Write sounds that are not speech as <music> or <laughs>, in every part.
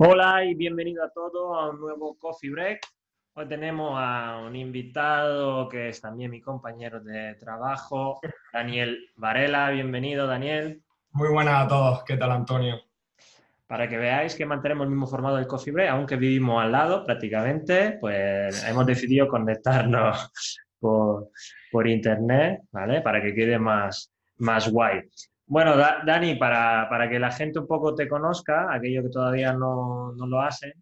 Hola y bienvenido a todos a un nuevo Coffee Break. Hoy tenemos a un invitado que es también mi compañero de trabajo, Daniel Varela. Bienvenido, Daniel. Muy buenas a todos. ¿Qué tal, Antonio? Para que veáis que mantenemos el mismo formato del Coffee Break, aunque vivimos al lado prácticamente, pues hemos decidido conectarnos <laughs> por, por internet, ¿vale? Para que quede más, más guay. Bueno, Dani, para, que la gente un poco te conozca, aquello que todavía no, lo hacen,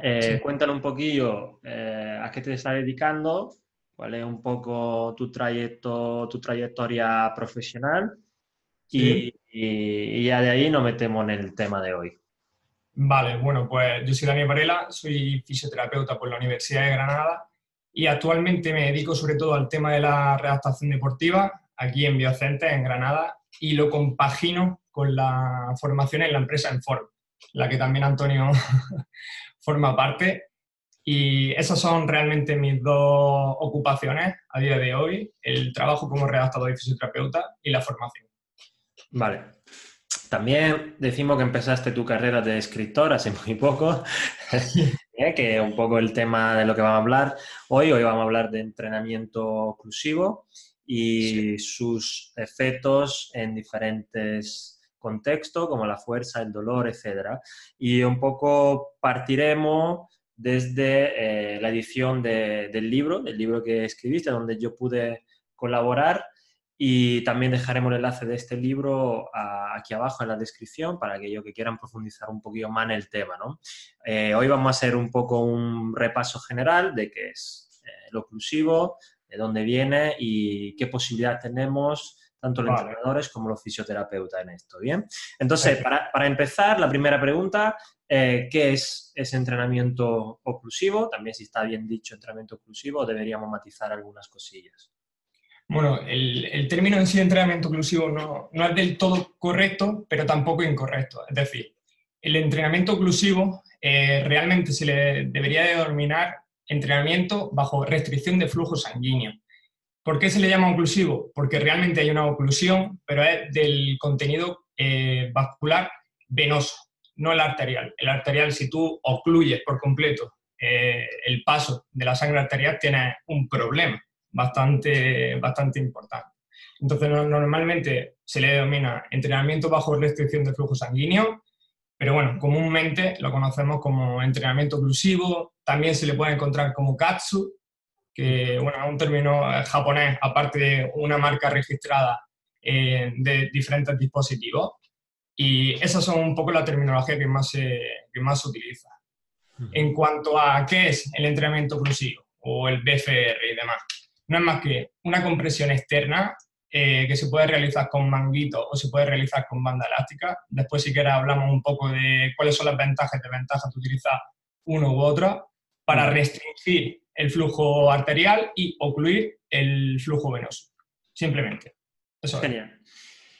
eh, cuéntale un poquillo eh, a qué te estás dedicando, cuál es un poco tu, trayecto, tu trayectoria profesional y, ya de ahí nos metemos en el tema de hoy. Vale, bueno, pues yo soy Dani Varela, soy fisioterapeuta por la Universidad de Granada y actualmente me dedico sobre todo al tema de la redactación deportiva aquí en Biocentes, en Granada, y lo compagino con la formación en la empresa Enform, la que también Antonio <laughs> forma parte. Y esas son realmente mis dos ocupaciones a día de hoy, el trabajo como redactador y fisioterapeuta y la formación. Vale. También decimos que empezaste tu carrera de escritor hace muy poco, <laughs> ¿eh? que es un poco el tema de lo que vamos a hablar hoy. Hoy vamos a hablar de entrenamiento oclusivo y sus efectos en diferentes contextos, como la fuerza, el dolor, etc. Y un poco partiremos desde eh, la edición del libro, del libro que escribiste, donde yo pude colaborar. Y también dejaremos el enlace de este libro aquí abajo en la descripción para aquellos que quieran profundizar un poquito más en el tema. ¿no? Eh, hoy vamos a hacer un poco un repaso general de qué es eh, lo oclusivo, de dónde viene y qué posibilidad tenemos tanto los entrenadores como los fisioterapeutas en esto, ¿bien? Entonces, para, empezar, la primera pregunta, eh, ¿qué es ese entrenamiento oclusivo? También si está bien dicho entrenamiento oclusivo, deberíamos matizar algunas cosillas. Bueno, el, término en sí de entrenamiento oclusivo no, no, es del todo correcto, pero tampoco incorrecto. Es decir, el entrenamiento oclusivo eh, realmente se le debería denominar entrenamiento bajo restricción de flujo sanguíneo. ¿Por qué se le llama oclusivo? Porque realmente hay una oclusión, pero es del contenido eh, vascular venoso, no el arterial. El arterial, si tú ocluyes por completo eh, el paso de la sangre arterial, tienes un problema bastante, bastante importante. Entonces, normalmente se le denomina entrenamiento bajo restricción de flujo sanguíneo, pero bueno, comúnmente lo conocemos como entrenamiento oclusivo, también se le puede encontrar como katsu, que bueno, es un término eh, japonés, aparte de una marca registrada eh, de diferentes dispositivos. Y esas son un poco la terminología que más se, que más se utiliza. En cuanto a qué es el entrenamiento oclusivo o el BFR y demás, no es más que una compresión externa eh, que se puede realizar con manguito o se puede realizar con banda elástica. Después, si quieres, hablamos un poco de cuáles son las ventajas y desventajas de utilizar uno u otro para restringir el flujo arterial y ocluir el flujo venoso. Simplemente. Eso Genial.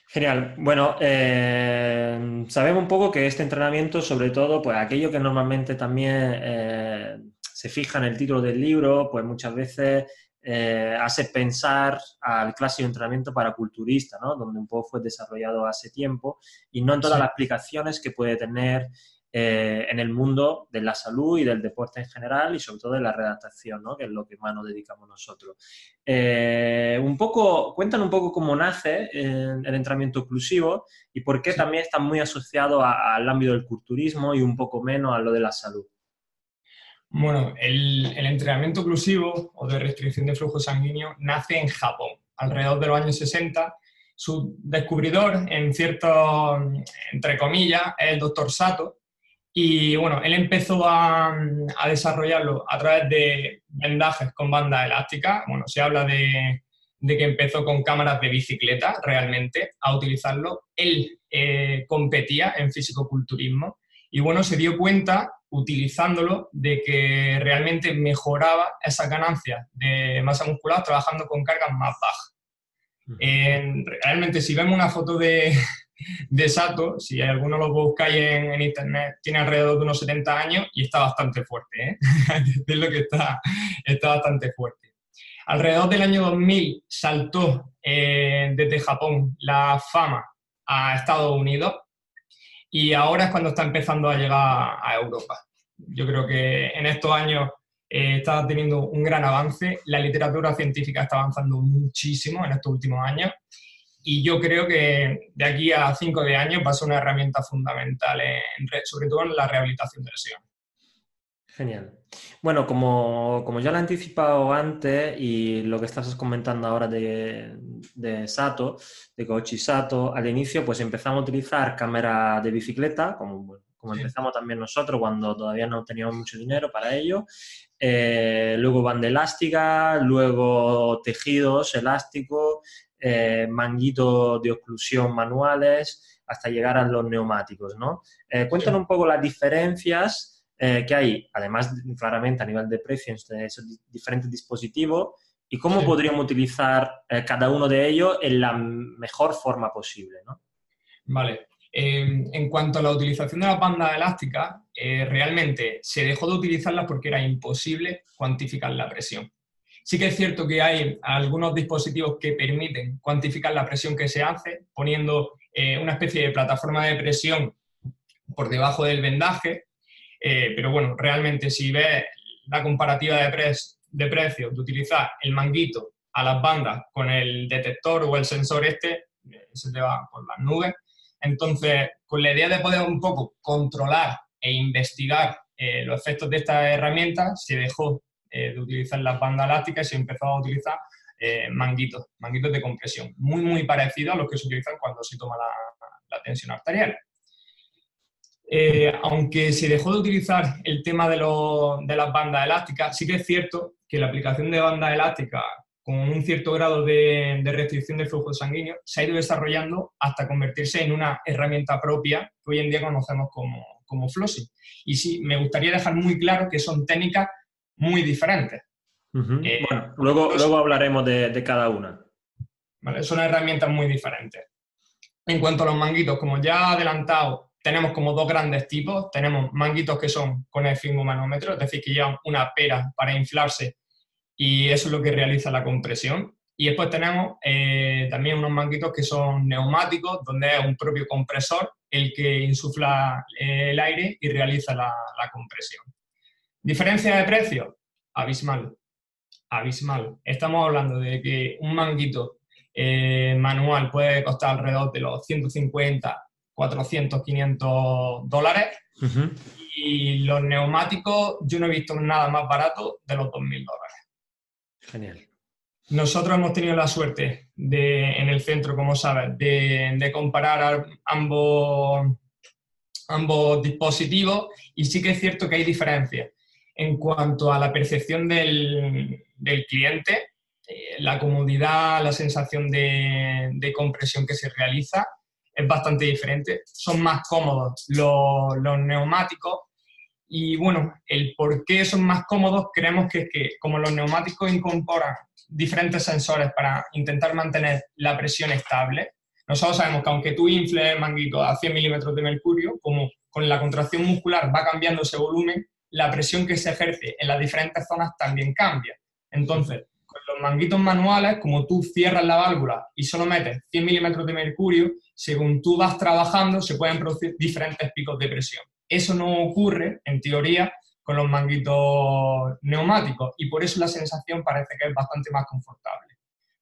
Genial. Bueno, eh, sabemos un poco que este entrenamiento, sobre todo, pues aquello que normalmente también eh, se fija en el título del libro, pues muchas veces eh, hace pensar al clásico de entrenamiento para culturista, ¿no? donde un poco fue desarrollado hace tiempo y no en todas las aplicaciones que puede tener eh, en el mundo de la salud y del deporte en general y sobre todo de la redactación, ¿no? que es lo que más nos dedicamos nosotros. Eh, un poco, cuéntanos un poco cómo nace el entrenamiento inclusivo y por qué también está muy asociado al ámbito del culturismo y un poco menos a lo de la salud. Bueno, el, entrenamiento oclusivo o de restricción de flujo sanguíneo nace en Japón, alrededor de los años 60. Su descubridor, en cierto, entre comillas, es el doctor Sato. Y bueno, él empezó a, desarrollarlo a través de vendajes con banda elástica. Bueno, se habla de, que empezó con cámaras de bicicleta realmente a utilizarlo. Él eh, competía en físico-culturismo y bueno, se dio cuenta utilizándolo de que realmente mejoraba esas ganancias de masa muscular trabajando con cargas más bajas. realmente si vemos una foto de, de Sato, si alguno lo buscáis en, internet, tiene alrededor de unos 70 años y está bastante fuerte, ¿eh? <laughs> es lo que está, está bastante fuerte. Alrededor del año 2000 saltó eh, desde Japón la fama a Estados Unidos y ahora es cuando está empezando a llegar a Europa. Yo creo que en estos años eh, está teniendo un gran avance, la literatura científica está avanzando muchísimo en estos últimos años y yo creo que de aquí a 5 de años va a ser una herramienta fundamental, sobre todo en la rehabilitación de lesiones. Genial. Bueno, como, ya lo he anticipado antes y lo que estás comentando ahora de, de Sato, de Koichi Sato, al inicio pues empezamos a utilizar cámara de bicicleta, como, como empezamos también nosotros cuando todavía no teníamos mucho dinero para ello. Eh, luego banda elástica, luego tejidos elásticos, eh, manguitos de oclusión manuales, hasta llegar a los neumáticos, ¿no? Eh, cuéntanos un poco las diferencias eh, que hay, además claramente a nivel de precio entre esos diferentes dispositivos y cómo podríamos utilizar cada uno de ellos en la mejor forma posible, ¿no? Vale. Em, en cuanto a la utilización de las bandas elásticas, realmente se dejó de utilizarlas porque era imposible cuantificar la presión. Sí que es cierto que hay algunos dispositivos que permiten cuantificar la presión que se hace poniendo eh, una especie de plataforma de presión por debajo del vendaje, eh, pero bueno, realmente si ves la comparativa de, de precios de utilizar el manguito a las bandas con el detector o el sensor este, eh, se te va por las nubes. Entonces, con la idea de poder un poco controlar e investigar los efectos de esta herramienta, se dejó eh, de utilizar las bandas elásticas y se empezó a utilizar eh, manguitos, manguitos de compresión, muy, muy parecidos a los que se utilizan cuando se toma la, tensión arterial. Eh, aunque se dejó de utilizar el tema de, de, las bandas elásticas, sí que es cierto que la aplicación de bandas elásticas con un cierto grado de, restricción del flujo sanguíneo se ha ido desarrollando hasta convertirse en una herramienta propia que hoy en día conocemos como, como flossing. Y sí, me gustaría dejar muy claro que son técnicas muy diferentes. Eh, bueno, luego, luego hablaremos de, cada una. ¿vale? Son herramientas muy diferentes. En cuanto a los manguitos, como ya he adelantado, tenemos como dos grandes tipos. Tenemos manguitos que son con el manómetro, es decir, que llevan una pera para inflarse y eso es lo que realiza la compresión. Y después tenemos eh, también unos manguitos que son neumáticos, donde es un propio compresor el que insufla eh, el aire y realiza la compresión. Diferencia de precio, abismal, abismal. Estamos hablando de que un manguito eh, manual puede costar alrededor de los 150, 400, 500 dólares. Y los neumáticos, yo no he visto nada más barato de los 2.000 dólares. Genial. Nosotros hemos tenido la suerte de, en el centro, como sabes, de, comparar ambos, ambos dispositivos y sí que es cierto que hay diferencias en cuanto a la percepción del, cliente, eh, la comodidad, la sensación de, compresión que se realiza es bastante diferente. Son más cómodos los, neumáticos y bueno, el por qué son más cómodos creemos que es que como los neumáticos incorporan diferentes sensores para intentar mantener la presión estable, nosotros sabemos que aunque tú infles el manguito a 100 milímetros de mercurio, como con la contracción muscular va cambiando ese volumen, la presión que se ejerce en las diferentes zonas también cambia. Entonces, con los manguitos manuales, como tú cierras la válvula y solo metes 100 milímetros de mercurio, según tú vas trabajando, se pueden producir diferentes picos de presión. Eso no ocurre, en teoría, con los manguitos neumáticos y por eso la sensación parece que es bastante más confortable.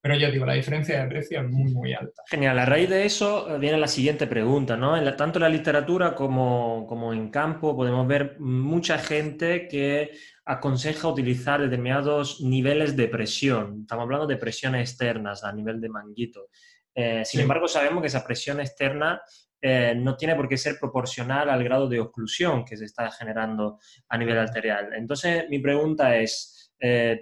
Pero ya digo, la diferencia de precio es muy, muy alta. Genial. A raíz de eso eh, viene la siguiente pregunta, ¿no? En tanto en la literatura como, como, en campo podemos ver mucha gente que aconseja utilizar determinados niveles de presión. Estamos hablando de presiones externas a nivel de manguito. Eh, sin embargo, sabemos que esa presión externa eh, no tiene por qué ser proporcional al grado de oclusión que se está generando a nivel arterial. Entonces, mi pregunta es,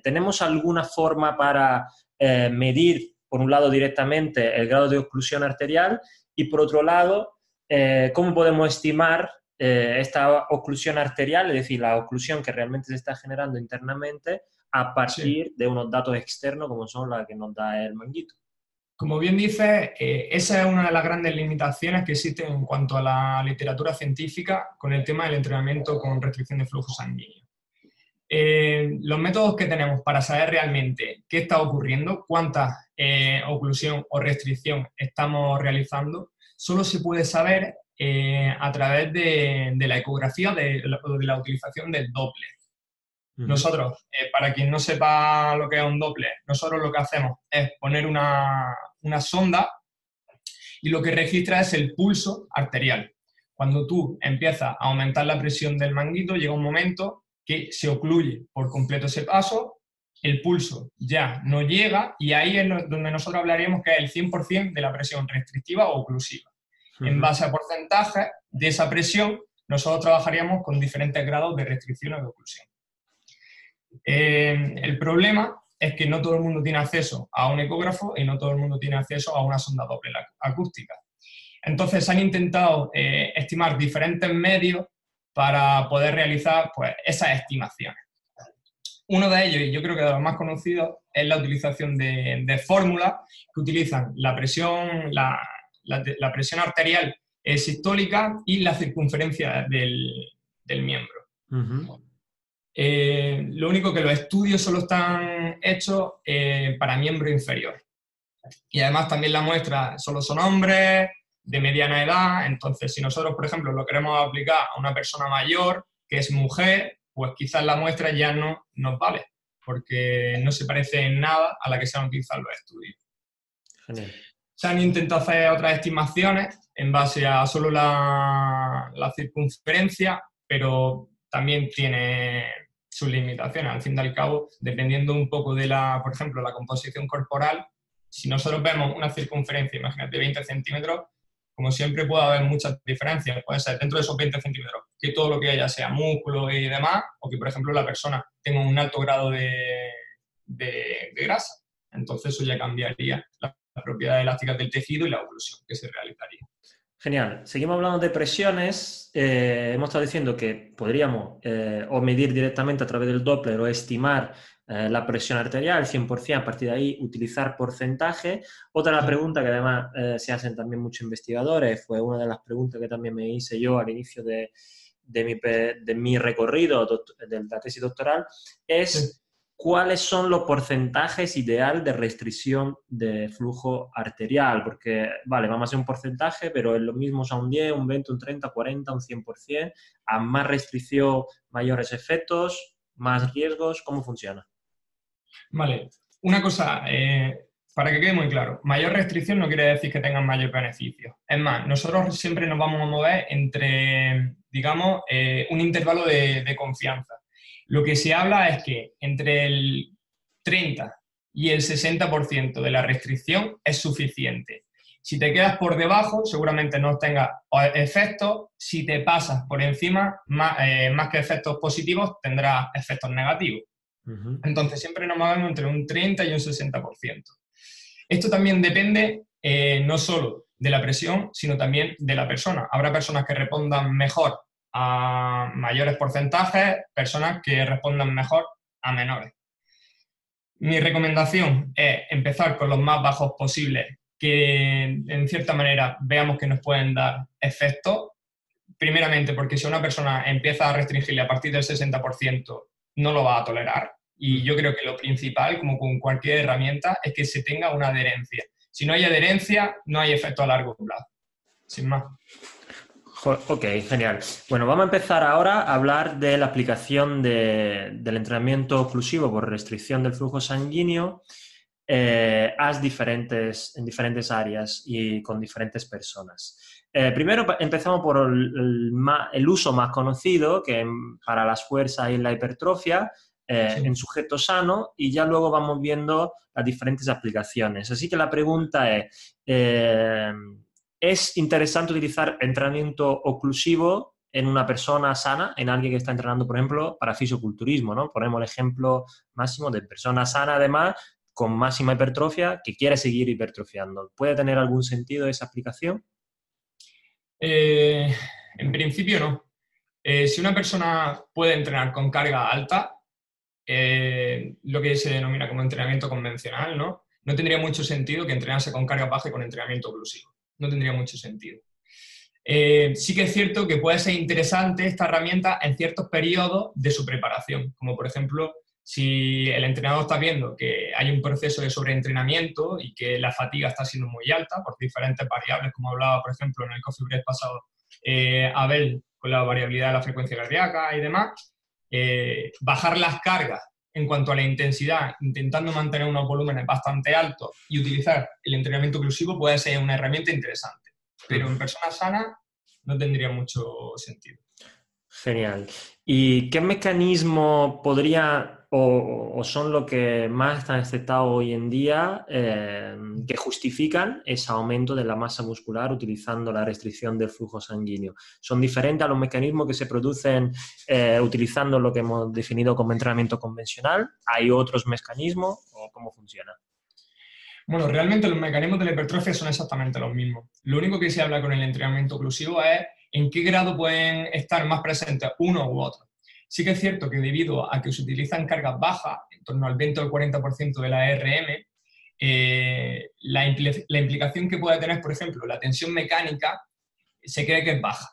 ¿tenemos alguna forma para eh, medir, por un lado, directamente el grado de oclusión arterial y, por otro lado, eh, cómo podemos estimar esta oclusión arterial, es decir, la oclusión que realmente se está generando internamente a partir de unos datos externos como son las que nos da el manguito. Como bien dice, eh, esa es una de las grandes limitaciones que existen en cuanto a la literatura científica con el tema del entrenamiento con restricción de flujo sanguíneo. Eh, los métodos que tenemos para saber realmente qué está ocurriendo, cuánta eh, oclusión o restricción estamos realizando, solo se puede saber a través de, la ecografía o de, la utilización del Doppler. Nosotros, para quien no sepa lo que es un Doppler, nosotros lo que hacemos es poner una, una sonda y lo que registra es el pulso arterial. Cuando tú empiezas a aumentar la presión del manguito, llega un momento que se ocluye por completo ese paso, el pulso ya no llega y ahí es donde nosotros hablaríamos que es el 100% de la presión restrictiva o oclusiva. En base a porcentaje de esa presión, nosotros trabajaríamos con diferentes grados de restricción o de oclusión. Eh, el problema es que no todo el mundo tiene acceso a un ecógrafo y no todo el mundo tiene acceso a una sonda doble acústica. Entonces han intentado eh, estimar diferentes medios para poder realizar pues, esas estimaciones. Uno de ellos, y yo creo que de los más conocidos, es la utilización de, fórmulas que utilizan la presión, la, presión arterial sistólica y la circunferencia del, miembro. Eh, lo único que los estudios solo están hechos eh, para miembro inferior. Y además también la muestra solo son hombres de mediana edad, entonces si nosotros, por ejemplo, lo queremos aplicar a una persona mayor que es mujer, pues quizás la muestra ya no nos vale, porque no se parece en nada a la que se han utilizado los estudios. Se han intentado hacer otras estimaciones en base a solo la, la circunferencia, pero también tiene sus limitaciones. Al fin y al cabo, dependiendo un poco de la, por ejemplo, la composición corporal, si nosotros vemos una circunferencia, imagínate, 20 centímetros, como siempre puede haber muchas diferencias. Puede ser dentro de esos 20 centímetros que todo lo que haya sea músculo y demás, o que, por ejemplo, la persona tenga un alto grado de, grasa. Entonces eso ya cambiaría las propiedades elásticas del tejido y la oclusión que se realizaría. Genial. Seguimos hablando de presiones. Eh, hemos estado diciendo que podríamos eh, o medir directamente a través del Doppler o estimar eh, la presión arterial 100%, a partir de ahí utilizar porcentaje. Otra pregunta que además se hacen también muchos investigadores, fue una de las preguntas que también me hice yo al inicio de, mi, de mi, recorrido de la tesis doctoral, es cuáles son los porcentajes ideal de restricción de flujo arterial, porque, vale, vamos a hacer un porcentaje, pero es lo mismo a un 10, un 20, un 30, 40, un 100%, a más restricción, mayores efectos, más riesgos, ¿cómo funciona? Vale, una cosa, eh, para que quede muy claro, mayor restricción no quiere decir que tengan mayor beneficio. Es más, nosotros siempre nos vamos a mover entre, digamos, eh, un intervalo de confianza. Lo que se habla es que entre el 30 y el 60% de la restricción es suficiente. Si te quedas por debajo, seguramente no tengas efectos. Si te pasas por encima, más, eh, que efectos positivos, tendrás efectos negativos. Entonces, siempre nos movemos entre un 30 y un 60%. Esto también depende eh, no solo de la presión, sino también de la persona. Habrá personas que respondan mejor a mayores porcentajes, personas que respondan mejor a menores. Mi recomendación es empezar con los más bajos posibles, que en cierta manera veamos que nos pueden dar efectos. Primeramente, porque si una persona empieza a restringirle a partir del 60%, no lo va a tolerar. Y yo creo que lo principal, como con cualquier herramienta, es que se tenga una adherencia. Si no hay adherencia, no hay efecto a largo plazo. Sin más. Ok, genial. Bueno, vamos a empezar ahora a hablar de la aplicación del entrenamiento oclusivo por restricción del flujo sanguíneo eh, diferentes, en diferentes áreas y con diferentes personas. Eh, primero empezamos por el, uso más conocido, que para las fuerzas y la hipertrofia, eh, en sujeto sano, y ya luego vamos viendo las diferentes aplicaciones. Así que la pregunta es, eh, es interesante utilizar entrenamiento oclusivo en una persona sana, en alguien que está entrenando, por ejemplo, para fisioculturismo, ¿no? Ponemos el ejemplo máximo de persona sana, además, con máxima hipertrofia que quiere seguir hipertrofiando. ¿Puede tener algún sentido esa aplicación? Eh, en principio no. Eh, si una persona puede entrenar con carga alta, eh, lo que se denomina como entrenamiento convencional, ¿no? No tendría mucho sentido que entrenase con carga baja y con entrenamiento oclusivo. No tendría mucho sentido. sí que es cierto que puede ser interesante esta herramienta en ciertos periodos de su preparación, como por ejemplo si el entrenador está viendo que hay un proceso de sobreentrenamiento y que la fatiga está siendo muy alta por diferentes variables, como hablaba, por ejemplo, en el coffee break pasado, eh, Abel, con la variabilidad de la frecuencia cardíaca y demás, eh, bajar las cargas en cuanto a la intensidad, intentando mantener unos volúmenes bastante altos y utilizar el entrenamiento inclusivo puede ser una herramienta interesante. Pero en personas sanas no tendría mucho sentido. Genial. ¿Y qué mecanismo podría o, son lo que más están aceptados hoy en día eh, que justifican ese aumento de la masa muscular utilizando la restricción del flujo sanguíneo. Son diferentes a los mecanismos que se producen eh, utilizando lo que hemos definido como entrenamiento convencional. ¿Hay otros mecanismos o cómo funciona? Bueno, realmente los mecanismos de la hipertrofia son exactamente los mismos. Lo único que se habla con el entrenamiento oclusivo es en qué grado pueden estar más presentes uno u otro. Sí que es cierto que debido a que se utilizan cargas bajas, en torno al 20 o el 40% de la ARM, eh, la, implicación que puede tener, por ejemplo, la tensión mecánica se cree que es baja.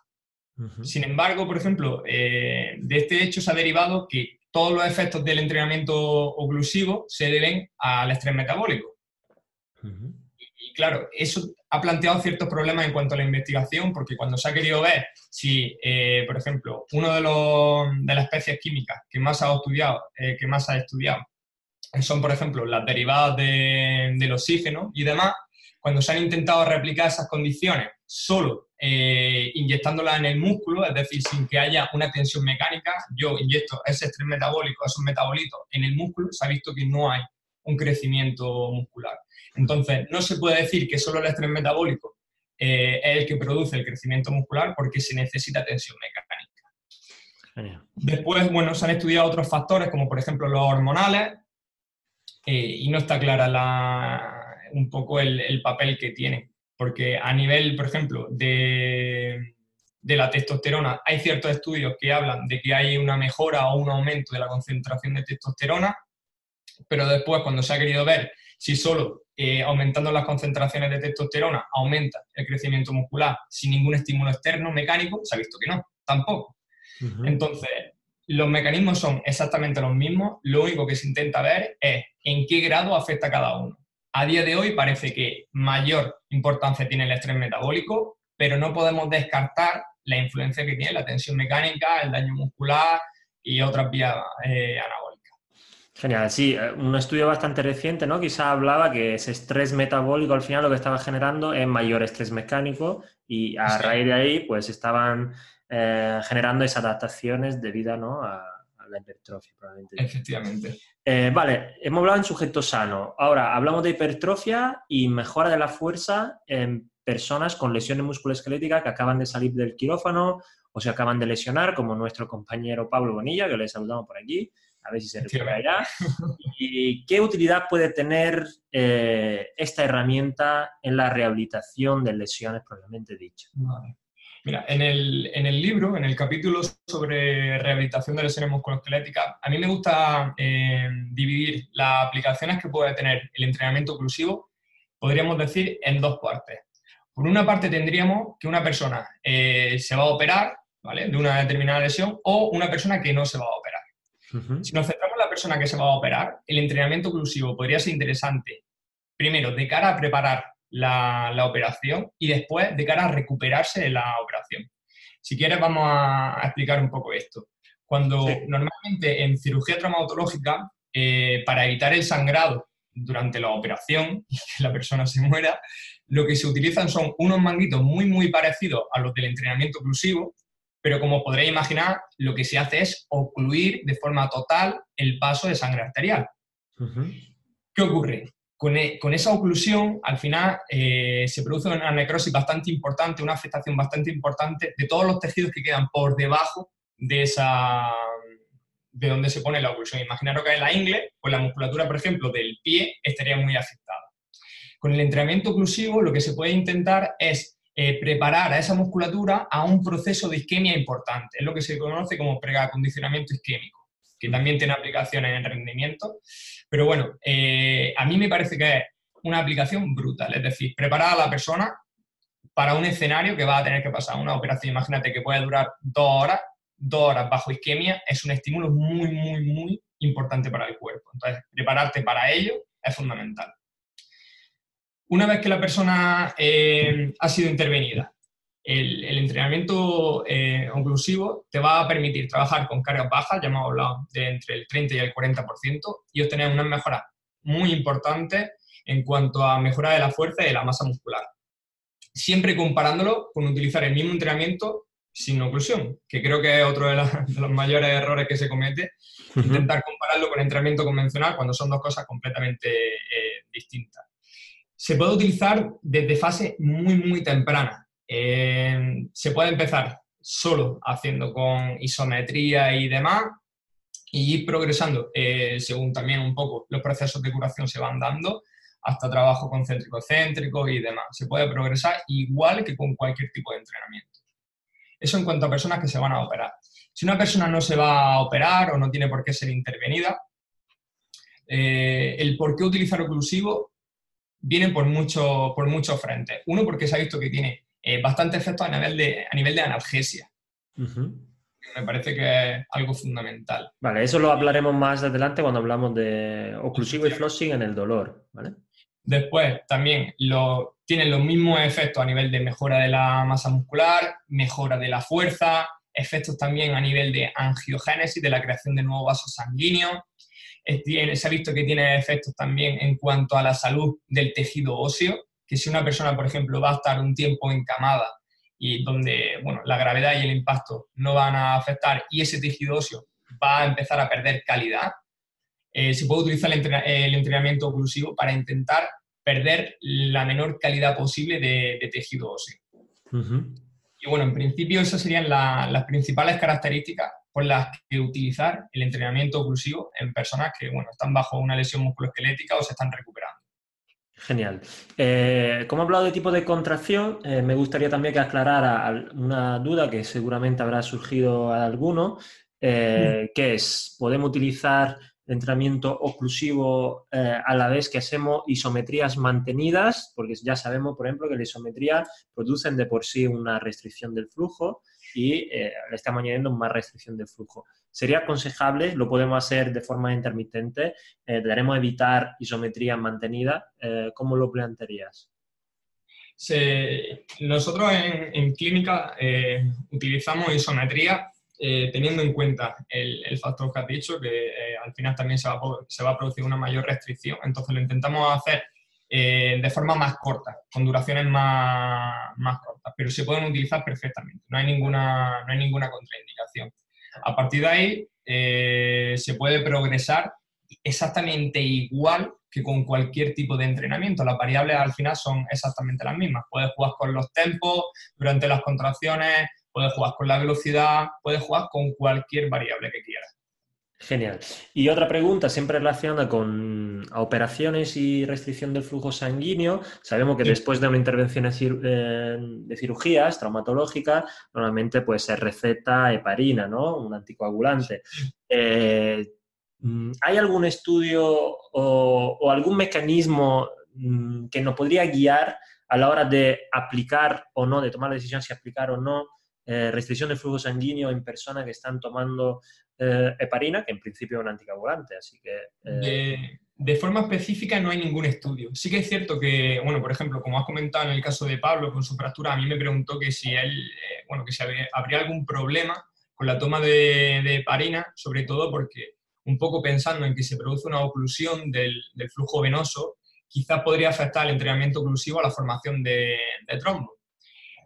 Sin embargo, por ejemplo, eh, de este hecho se ha derivado que todos los efectos del entrenamiento oclusivo se deben al estrés metabólico. Claro, eso ha planteado ciertos problemas en cuanto a la investigación, porque cuando se ha querido ver si, eh, por ejemplo, una de, de, las especies químicas que más ha estudiado, eh, que más ha estudiado son, por ejemplo, las derivadas del oxígeno y demás, cuando se han intentado replicar esas condiciones solo eh, inyectándolas en el músculo, es decir, sin que haya una tensión mecánica, yo inyecto ese estrés metabólico, esos metabolitos en el músculo, se ha visto que no hay un crecimiento muscular. Entonces, no se puede decir que solo el estrés metabólico eh, es el que produce el crecimiento muscular porque se necesita tensión mecánica. Después, bueno, se han estudiado otros factores como por ejemplo los hormonales eh, y no está clara un poco el, papel que tienen, porque a nivel, por ejemplo, de, de la testosterona, hay ciertos estudios que hablan de que hay una mejora o un aumento de la concentración de testosterona, pero después cuando se ha querido ver si solo eh, aumentando las concentraciones de testosterona aumenta el crecimiento muscular sin ningún estímulo externo mecánico, se ha visto que no, tampoco. Entonces, los mecanismos son exactamente los mismos, lo único que se intenta ver es en qué grado afecta cada uno. A día de hoy parece que mayor importancia tiene el estrés metabólico, pero no podemos descartar la influencia que tiene la tensión mecánica, el daño muscular y otras vías eh, Genial, sí, eh, un estudio bastante reciente, ¿no? Quizá hablaba que ese estrés metabólico al final lo que estaba generando es mayor estrés mecánico y a raíz de ahí pues estaban eh, generando esas adaptaciones debido ¿no? a, la hipertrofia probablemente. Efectivamente. Eh, vale, hemos hablado en sujeto sano. Ahora hablamos de hipertrofia y mejora de la fuerza en personas con lesiones musculoesqueléticas que acaban de salir del quirófano o se acaban de lesionar, como nuestro compañero Pablo Bonilla, que le saludamos por aquí a ver si se recupera ya. ¿Y qué utilidad puede tener eh, esta herramienta en la rehabilitación de lesiones propiamente dichas? Mira, en el, en el, libro, en el capítulo sobre rehabilitación de lesiones musculoesqueléticas, a mí me gusta eh, dividir las aplicaciones que puede tener el entrenamiento oclusivo, podríamos decir, en dos partes. Por una parte tendríamos que una persona eh, se va a operar ¿vale? de una determinada lesión o una persona que no se va a operar. Si nos centramos en la persona que se va a operar, el entrenamiento oclusivo podría ser interesante, primero, de cara a preparar la, operación y después de cara a recuperarse de la operación. Si quieres, vamos a, explicar un poco esto. Cuando normalmente en cirugía traumatológica, eh, para evitar el sangrado durante la operación <laughs> y que la persona se muera, lo que se utilizan son unos manguitos muy, muy parecidos a los del entrenamiento oclusivo, pero como podréis imaginar, lo que se hace es ocluir de forma total el paso de sangre arterial. ¿Qué ocurre? E, con, esa oclusión, al final, eh, se produce una necrosis bastante importante, una afectación bastante importante de todos los tejidos que quedan por debajo de esa, de donde se pone la oclusión. Imaginaros que en la ingle, pues la musculatura, por ejemplo, del pie estaría muy afectada. Con el entrenamiento oclusivo lo que se puede intentar es eh, preparar a esa musculatura a un proceso de isquemia importante. Es lo que se conoce como preacondicionamiento isquémico, que también tiene aplicaciones en rendimiento. Pero bueno, eh, a mí me parece que es una aplicación brutal, es decir, preparar a la persona para un escenario que va a tener que pasar una operación. Imagínate que puede durar dos horas, dos horas bajo isquemia, es un estímulo muy, muy, muy importante para el cuerpo. Entonces, prepararte para ello es fundamental. Una vez que la persona eh, ha sido intervenida, el, entrenamiento eh, oclusivo te va a permitir trabajar con cargas bajas, ya hemos hablado de entre el 30 y el 40%, y obtener unas mejoras muy importantes en cuanto a mejora de la fuerza y de la masa muscular. Siempre comparándolo con utilizar el mismo entrenamiento sin oclusión, que creo que es otro de, los mayores errores que se comete, intentar compararlo con entrenamiento convencional cuando son dos cosas completamente eh, distintas se puede utilizar desde fase muy, muy temprana. Eh, se puede empezar solo haciendo con isometría y demás y ir progresando eh, según también un poco los procesos de curación se van dando hasta trabajo concéntrico-céntrico y demás. Se puede progresar igual que con cualquier tipo de entrenamiento. Eso en cuanto a personas que se van a operar. Si una persona no se va a operar o no tiene por qué ser intervenida, eh, el por qué utilizar oclusivo vienen por, mucho, por muchos frentes. Uno, porque se ha visto que tiene eh, bastante efecto a nivel de, a nivel de analgesia. Me parece que es algo fundamental. Vale, eso lo hablaremos más adelante cuando hablamos de oclusivo y flossing en el dolor, ¿vale? Después, también lo, tienen los mismos efectos a nivel de mejora de la masa muscular, mejora de la fuerza, efectos también a nivel de angiogénesis, de la creación de nuevos vasos sanguíneos, se ha visto que tiene efectos también en cuanto a la salud del tejido óseo, que si una persona, por ejemplo, va a estar un tiempo encamada y donde bueno, la gravedad y el impacto no van a afectar y ese tejido óseo va a empezar a perder calidad, eh, se puede utilizar el, entrenamiento oclusivo para intentar perder la menor calidad posible de, tejido óseo. Y bueno, en principio esas serían las principales características por las que utilizar el entrenamiento oclusivo en personas que bueno, están bajo una lesión musculoesquelética o se están recuperando. Genial. Eh, como he hablado de tipo de contracción, eh, me gustaría también que aclarara una duda que seguramente habrá surgido a alguno, eh, que es, ¿podemos utilizar entrenamiento oclusivo a la vez que hacemos isometrías mantenidas? Porque ya sabemos, por ejemplo, que la isometría producen de por sí una restricción del flujo y le estamos añadiendo más restricción del flujo. ¿Sería aconsejable? ¿Lo podemos hacer de forma intermitente? Eh, ¿Deberemos evitar isometría mantenida? Eh, ¿Cómo lo plantearías? nosotros en, clínica eh, utilizamos isometría teniendo en cuenta el, factor que has dicho, que al final también se va, se va, a producir una mayor restricción. Entonces lo intentamos hacer de forma más corta, con duraciones más, más, cortas, pero se pueden utilizar perfectamente, no hay ninguna, no hay ninguna contraindicación. A partir de ahí eh, se puede progresar exactamente igual que con cualquier tipo de entrenamiento. Las variables al final son exactamente las mismas. Puedes jugar con los tempos durante las contracciones, puedes jugar con la velocidad, puedes jugar con cualquier variable que quieras. Genial. Y otra pregunta, siempre relacionada con operaciones y restricción del flujo sanguíneo. Sabemos que después de una intervención de cirugías traumatológicas, normalmente pues, se receta heparina, ¿no? Un anticoagulante. Eh, ¿Hay algún estudio o, algún mecanismo mm, que nos podría guiar a la hora de aplicar o no, de tomar la decisión si aplicar o no eh, restricción del flujo sanguíneo en personas que están tomando eh, heparina, que en principio es un anticoagulante, así que... Eh, de, forma específica no hay ningún estudio. Sí que es cierto que, bueno, por ejemplo, como has comentado en el caso de Pablo con su fractura, a mí me preguntó que si él, eh, bueno, que si habría, algún problema con la toma de, heparina, sobre todo porque un poco pensando en que se produce una oclusión del, flujo venoso, quizás podría afectar el entrenamiento oclusivo a la formación de, de trombo.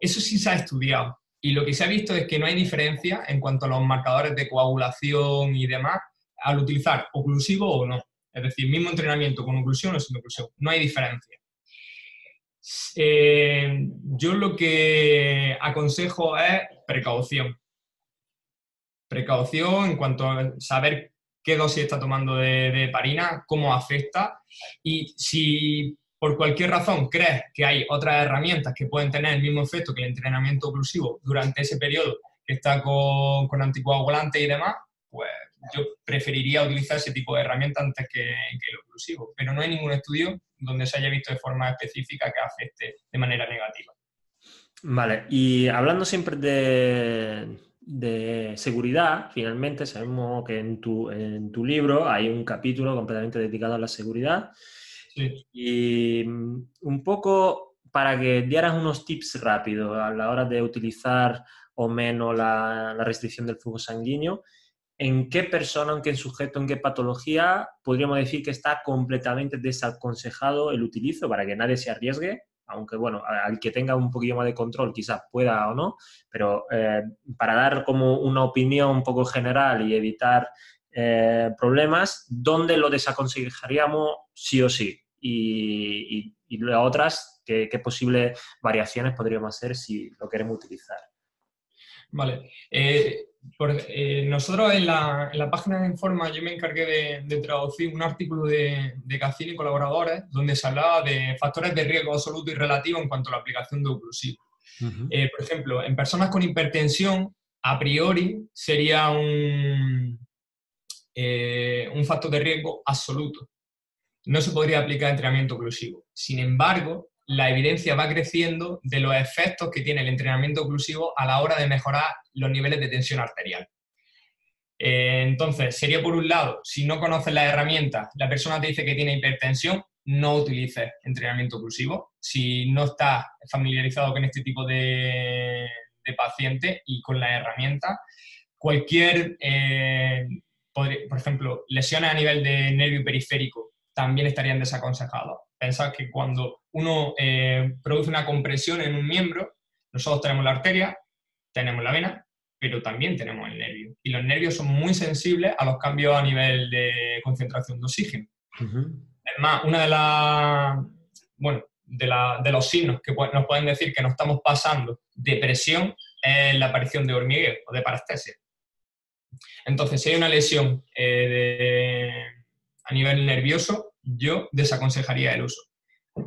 Eso sí se ha estudiado, y lo que se ha visto es que no hay diferencia en cuanto a los marcadores de coagulación y demás al utilizar oclusivo o no. Es decir, mismo entrenamiento con oclusión o sin oclusión. No hay diferencia. Eh, yo lo que aconsejo es precaución. precaución en cuanto a saber qué dosis está tomando de, de parina, cómo afecta y si por cualquier razón crees que hay otras herramientas que pueden tener el mismo efecto que el entrenamiento oclusivo durante ese periodo que está con, con anticoagulantes y demás, pues yo preferiría utilizar ese tipo de herramientas antes que, el oclusivo. Pero no hay ningún estudio donde se haya visto de forma específica que afecte de manera negativa. Vale, y hablando siempre de, de seguridad, finalmente sabemos que en tu, en tu libro hay un capítulo completamente dedicado a la seguridad. Y mm, un poco para que dieras unos tips rápidos a la hora de utilizar o menos la, restricción del flujo sanguíneo, ¿en qué persona, en qué sujeto, en qué patología podríamos decir que está completamente desaconsejado el utilizo para que nadie se arriesgue? Aunque bueno, al que tenga un poquillo más de control quizás pueda o no, pero eh, para dar como una opinión un poco general y evitar eh, problemas, ¿dónde lo desaconsejaríamos sí o sí? Y, y, otras, ¿qué, posibles variaciones podríamos hacer si lo queremos utilizar? Vale. Eh, eh, nosotros en la, en la, página de Informa yo me encargué de, traducir un artículo de, de y colaboradores donde se hablaba de factores de riesgo absoluto y relativo en cuanto a la aplicación de oclusivo. Eh, por ejemplo, en personas con hipertensión, a priori sería un, un factor de riesgo absoluto no se podría aplicar entrenamiento oclusivo. Sin embargo, la evidencia va creciendo de los efectos que tiene el entrenamiento oclusivo a la hora de mejorar los niveles de tensión arterial. Eh, entonces, sería por un lado, si no conoces las herramientas, la persona te dice que tiene hipertensión, no utilices entrenamiento oclusivo. Si no estás familiarizado con este tipo de, paciente y con las herramientas, cualquier, eh, por ejemplo, lesiones a nivel de nervio periférico también estarían desaconsejados. Pensad que cuando uno eh, produce una compresión en un miembro, nosotros tenemos la arteria, tenemos la vena, pero también tenemos el nervio. Y los nervios son muy sensibles a los cambios a nivel de concentración de oxígeno. Es más, una de las, bueno, de, los signos que nos pueden decir que nos estamos pasando de presión es la aparición de hormigueo o de parestesia. Entonces, si hay una lesión eh, de a nivel nervioso, yo desaconsejaría el uso.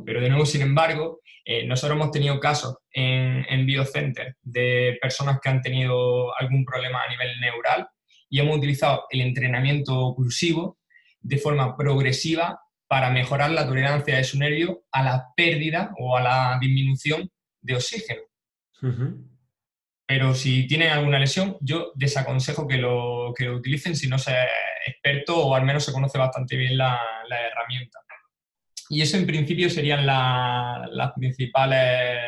Pero de nuevo, sin embargo, eh, nosotros hemos tenido casos en, en BioCenter de personas que han tenido algún problema a nivel neural y hemos utilizado el entrenamiento oclusivo de forma progresiva para mejorar la tolerancia de su nervio a la pérdida o a la disminución de oxígeno. Pero si tienen alguna lesión, yo desaconsejo que lo, que lo utilicen si no se experto o al menos se conoce bastante bien la, herramienta. Y eso en principio serían las principales,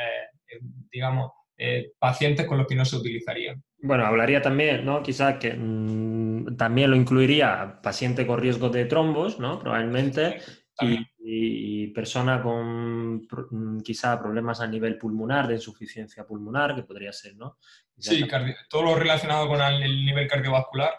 digamos, eh, pacientes con los que no se utilizaría. Bueno, hablaría también, ¿no? Quizás que mm, también lo incluiría paciente con riesgo de trombos, ¿no? Probablemente, y, persona con mm, quizá problemas a nivel pulmonar, de insuficiencia pulmonar, que podría ser, ¿no? sí, todo lo relacionado con el nivel cardiovascular.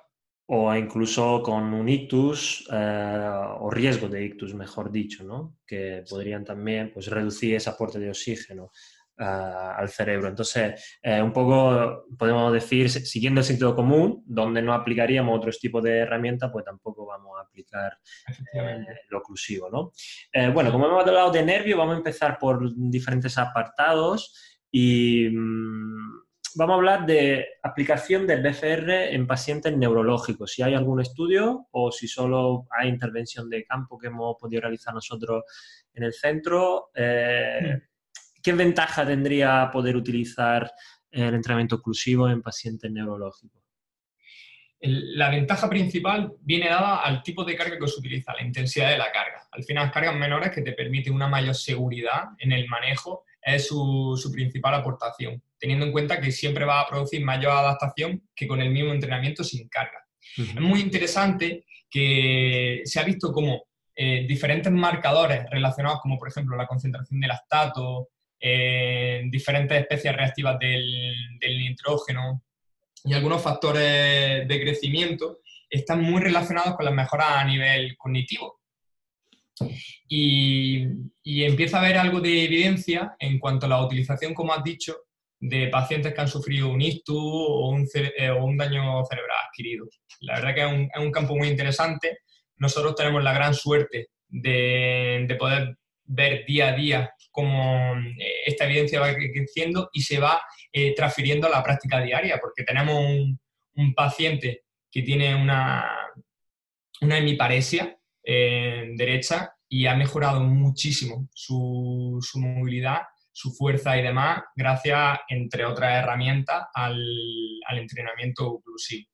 O incluso con un ictus eh, o riesgo de ictus, mejor dicho, ¿no? Que podrían también pues, reducir ese aporte de oxígeno al cerebro. Entonces, eh, un poco podemos decir, siguiendo el sentido común, donde no aplicaríamos otros tipos de herramientas, pues tampoco vamos a aplicar eh, lo oclusivo. ¿no? Eh, bueno, como hemos hablado de nervio, vamos a empezar por diferentes apartados y mm, vamos a hablar de aplicación del BFR en pacientes neurológicos. Si hay algún estudio o si solo hay intervención de campo que hemos podido realizar nosotros en el centro. Hmm. ¿Qué ventaja tendría poder utilizar el entrenamiento oclusivo en pacientes neurológicos? La ventaja principal viene dada al tipo de carga que se utiliza, la intensidad de la carga. Al final, cargas menores que te permiten una mayor seguridad en el manejo es su, principal aportación, teniendo en cuenta que siempre va a producir mayor adaptación que con el mismo entrenamiento sin carga. Es muy interesante que se ha visto como eh, diferentes marcadores relacionados, como por ejemplo la concentración de lactato, diferentes especies reactivas del, nitrógeno y algunos factores de crecimiento están muy relacionados con las mejoras a nivel cognitivo. Y, empieza a haber algo de evidencia en cuanto a la utilización, como has dicho, de pacientes que han sufrido un ictus o un, eh, o un daño cerebral. adquirido. La verdad que es un, campo muy interesante. Nosotros tenemos la gran suerte de, poder ver día a día cómo eh, esta evidencia va creciendo y se va eh, transfiriendo a la práctica diaria, porque tenemos un, paciente que tiene una, una hemiparesia derecha y ha mejorado muchísimo su, su movilidad su fuerza y demás, gracias, entre otras herramientas, al, entrenamiento oclusivo.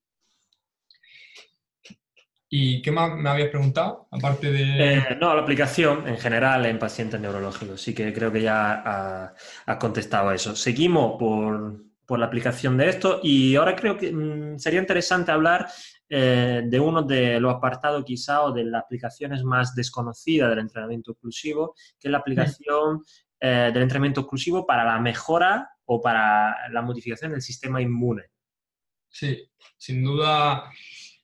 ¿Y qué más me habías preguntado? Aparte de. Eh, no, la aplicación en general en pacientes neurológicos. Sí que creo que ya has contestado eso. Seguimos por, la aplicación de esto y ahora creo que mm, sería interesante hablar eh, de uno de los apartados quizá o de las aplicaciones más desconocidas del entrenamiento oclusivo, que es la aplicación eh, del entrenamiento exclusivo para la mejora o para la modificación del sistema inmune. Sí, sin duda.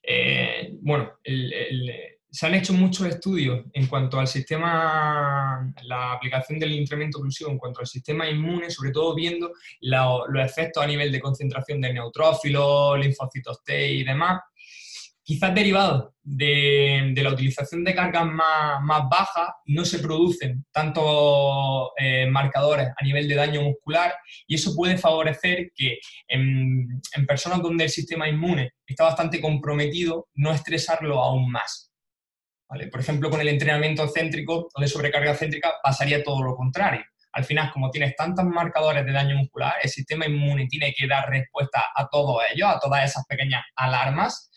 Eh, bueno, se han hecho muchos estudios en cuanto al sistema, la aplicación del entrenamiento exclusivo en cuanto al sistema inmune, sobre todo viendo los efectos a nivel de concentración de neutrófilos, linfocitos T y demás quizás derivados de, la utilización de cargas más, bajas, no se producen tantos eh, marcadores a nivel de daño muscular y eso puede favorecer que en, personas donde el sistema inmune está bastante comprometido, no estresarlo aún más. Por ejemplo, con el entrenamiento céntrico o de sobrecarga céntrica pasaría todo lo contrario. Al final, como tienes tantos marcadores de daño muscular, el sistema inmune tiene que dar respuesta a todo ello, a todas esas pequeñas alarmas,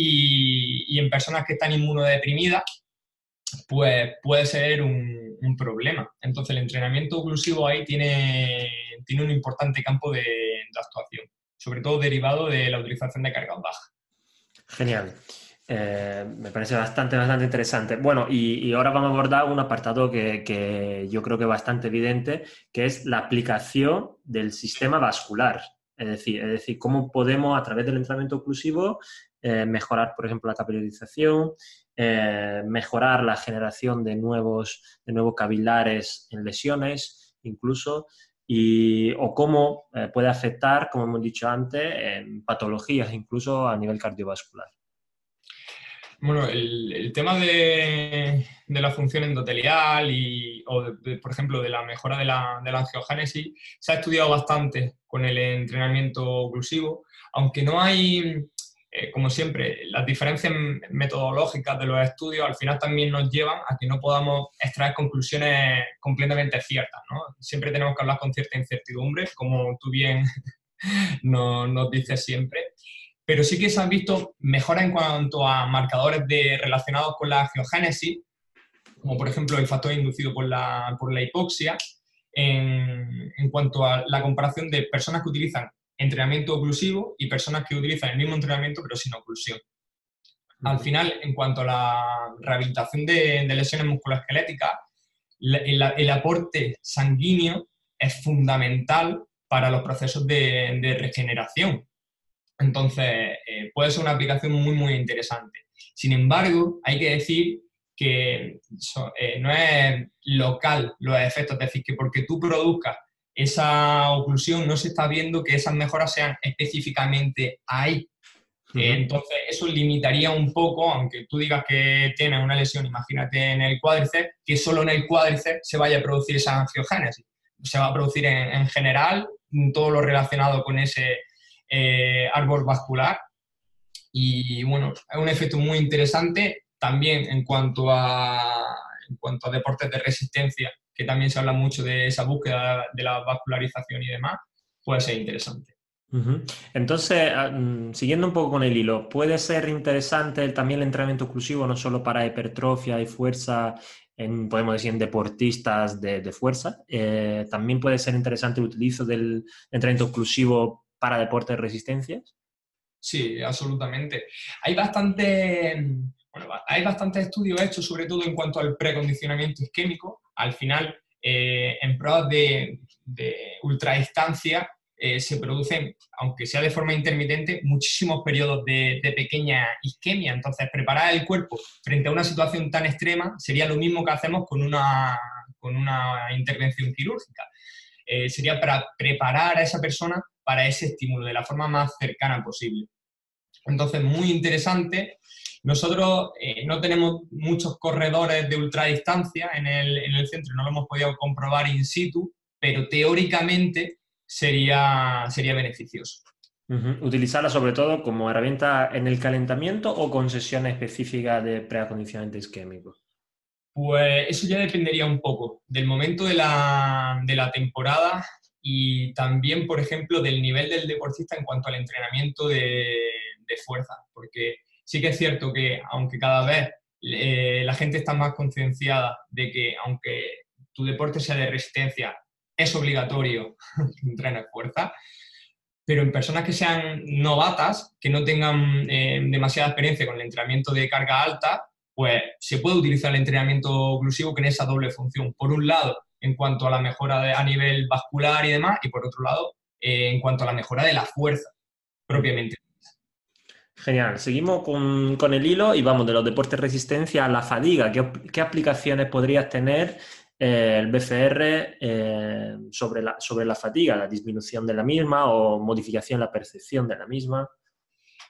y, en personas que están inmunodeprimidas, pues puede ser un, problema. Entonces el entrenamiento oclusivo ahí tiene, tiene un importante campo de, actuación, sobre todo derivado de la utilización de cargas bajas. Genial. Eh, me parece bastante, bastante interesante. Bueno, y, ahora vamos a abordar un apartado que, que, yo creo que es bastante evidente, que es la aplicación del sistema vascular. Es decir, es decir, cómo podemos a través del entrenamiento oclusivo eh, mejorar, por ejemplo, la capilarización, eh, mejorar la generación de nuevos, de nuevos capilares en lesiones, incluso, y, o cómo eh, puede afectar, como hemos dicho antes, en patologías, incluso a nivel cardiovascular. Bueno, el, tema de, la función endotelial y, o, por ejemplo, de la mejora de la, de la, angiogénesis se ha estudiado bastante con el entrenamiento oclusivo, aunque no hay eh, como siempre, las diferencias metodológicas de los estudios al final también nos llevan a que no podamos extraer conclusiones completamente ciertas. ¿no? Siempre tenemos que hablar con cierta incertidumbre, como tú bien <laughs> nos, nos dices siempre. Pero sí que se han visto mejoras en cuanto a marcadores de, relacionados con la geogénesis, como por ejemplo el factor inducido por la, por la hipoxia, en, en cuanto a la comparación de personas que utilizan entrenamiento oclusivo y personas que utilizan el mismo entrenamiento pero sin oclusión. Al final, en cuanto a la rehabilitación de, lesiones musculoesqueléticas, el, aporte sanguíneo es fundamental para los procesos de, regeneración. Entonces, eh, puede ser una aplicación muy, muy interesante. Sin embargo, hay que decir que eh, no es local los efectos, es decir, que porque tú produzcas esa oclusión no se está viendo que esas mejoras sean específicamente ahí. Entonces, eso limitaría un poco, aunque tú digas que tienes una lesión, imagínate en el cuádriceps, que solo en el cuádriceps se vaya a producir esa angiogénesis. Se va a producir en, general todo lo relacionado con ese eh, árbol vascular. Y bueno, es un efecto muy interesante también en cuanto a, en cuanto a deportes de resistencia que también se habla mucho de esa búsqueda de la vascularización y demás, puede ser interesante. Entonces, ah, mm, siguiendo un poco con el hilo, ¿puede ser interesante también el entrenamiento exclusivo no solo para hipertrofia y fuerza, en, podemos decir, en deportistas de, fuerza? Eh, ¿También puede ser interesante el utilizo del entrenamiento exclusivo para deportes de resistencia? Sí, absolutamente. Hay bastante, bueno, hay bastantes estudios hechos, sobre todo en cuanto al precondicionamiento isquémico, al final, eh, en pruebas de, de ultradistancia, eh, se producen, aunque sea de forma intermitente, muchísimos periodos de, pequeña isquemia. Entonces, preparar el cuerpo frente a una situación tan extrema sería lo mismo que hacemos con una, con una intervención quirúrgica. Eh, sería para preparar a esa persona para ese estímulo de la forma más cercana posible. Entonces, muy interesante. Nosotros eh, no tenemos muchos corredores de ultradistancia en el, en el centro, no lo hemos podido comprobar in situ, pero teóricamente sería, sería beneficioso. Utilizarla sobre todo como herramienta en el calentamiento o con sesiones específicas de preacondicionamiento isquémico. Pues eso ya dependería un poco del momento de la, de la, temporada y también, por ejemplo, del nivel del deportista en cuanto al entrenamiento de, de fuerza. Porque sí que es cierto que aunque cada vez eh, la gente está más concienciada de que aunque tu deporte sea de resistencia, es obligatorio <laughs> entrenar fuerza, pero en personas que sean novatas, que no tengan eh, demasiada experiencia con el entrenamiento de carga alta, pues se puede utilizar el entrenamiento oclusivo que esa doble función. Por un lado, en cuanto a la mejora a nivel vascular y demás, y por otro lado, eh, en cuanto a la mejora de la fuerza propiamente. Genial. Seguimos con, el hilo y vamos de los deportes de resistencia a la fadiga. qué aplicaciones podrías tener el BCR eh, sobre, la, sobre la fatiga, la disminución de la misma o modificación en la percepción de la misma.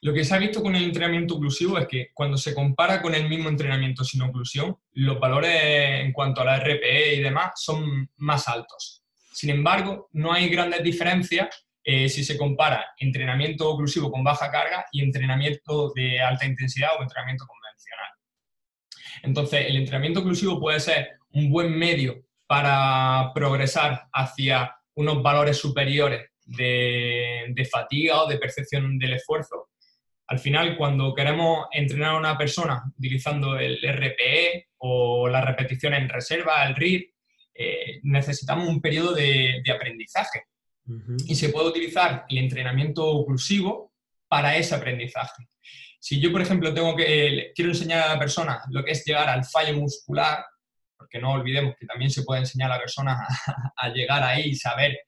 Lo que se ha visto con el entrenamiento oclusivo es que cuando se compara con el mismo entrenamiento sin oclusión, los valores en cuanto a la RPE y demás son más altos. Sin embargo, no hay grandes diferencias eh, si se compara entrenamiento oclusivo con baja carga y entrenamiento de alta intensidad o entrenamiento convencional. Entonces, el entrenamiento oclusivo puede ser un buen medio para progresar hacia unos valores superiores de, fatiga o de percepción del esfuerzo. Al final, cuando queremos entrenar a una persona utilizando el RPE o la repetición en reserva, el RIR, eh, necesitamos un periodo de, aprendizaje. Y se puede utilizar el entrenamiento oclusivo para ese aprendizaje. Si yo, por ejemplo, tengo que, quiero enseñar a la persona lo que es llegar al fallo muscular, porque no olvidemos que también se puede enseñar a la persona <laughs> a, llegar ahí y saber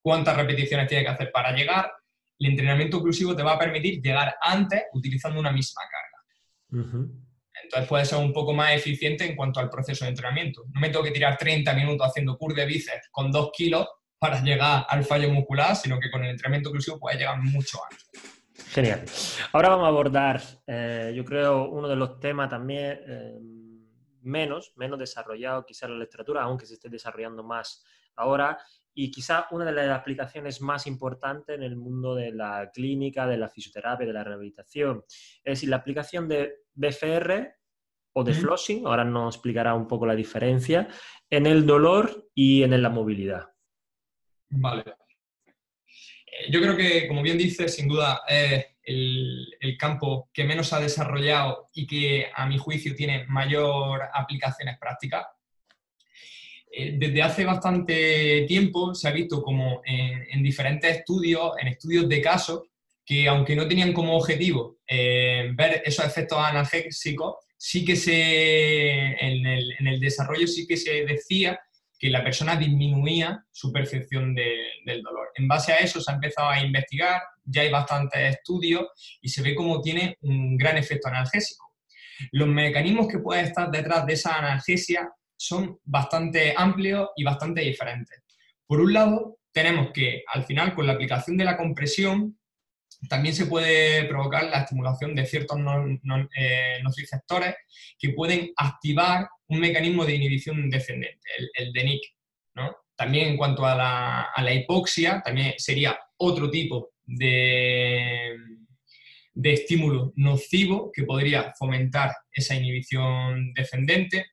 cuántas repeticiones tiene que hacer para llegar. El entrenamiento oclusivo te va a permitir llegar antes utilizando una misma carga. Entonces puede ser un poco más eficiente en cuanto al proceso de entrenamiento. No me tengo que tirar 30 minutos haciendo curl de bíceps con 2 kilos para llegar al fallo muscular, sino que con el entrenamiento oclusivo puedes llegar mucho antes. Genial. Ahora vamos a abordar, eh, yo creo, uno de los temas también eh, menos, menos desarrollado quizá la literatura, aunque se esté desarrollando más ahora, y quizá una de las aplicaciones más importantes en el mundo de la clínica, de la fisioterapia, de la rehabilitación. Es decir, la aplicación de BFR o de flossing, ahora nos explicará un poco la diferencia, en el dolor y en la movilidad. Vale. Eh, yo creo que, como bien dices, sin duda es el, campo que menos ha desarrollado y que, a mi juicio, tiene mayor aplicaciones prácticas. Eh, desde hace bastante tiempo se ha visto como en, diferentes estudios, en estudios de casos, que aunque no tenían como objetivo eh, ver esos efectos analgésicos, sí que se, en el desarrollo sí que se decía que la persona disminuía su percepción del dolor. En base a eso se ha empezado a investigar, ya hay bastantes estudios y se ve cómo tiene un gran efecto analgésico. Los mecanismos que pueden estar detrás de esa analgesia son bastante amplios y bastante diferentes. Por un lado, tenemos que al final con la aplicación de la compresión también se puede provocar la estimulación de ciertos eh, nociceptores que pueden activar un mecanismo de inhibición descendente, el, de DENIC. ¿no? También en cuanto a la, hipoxia, también sería otro tipo de, de estímulo nocivo que podría fomentar esa inhibición descendente.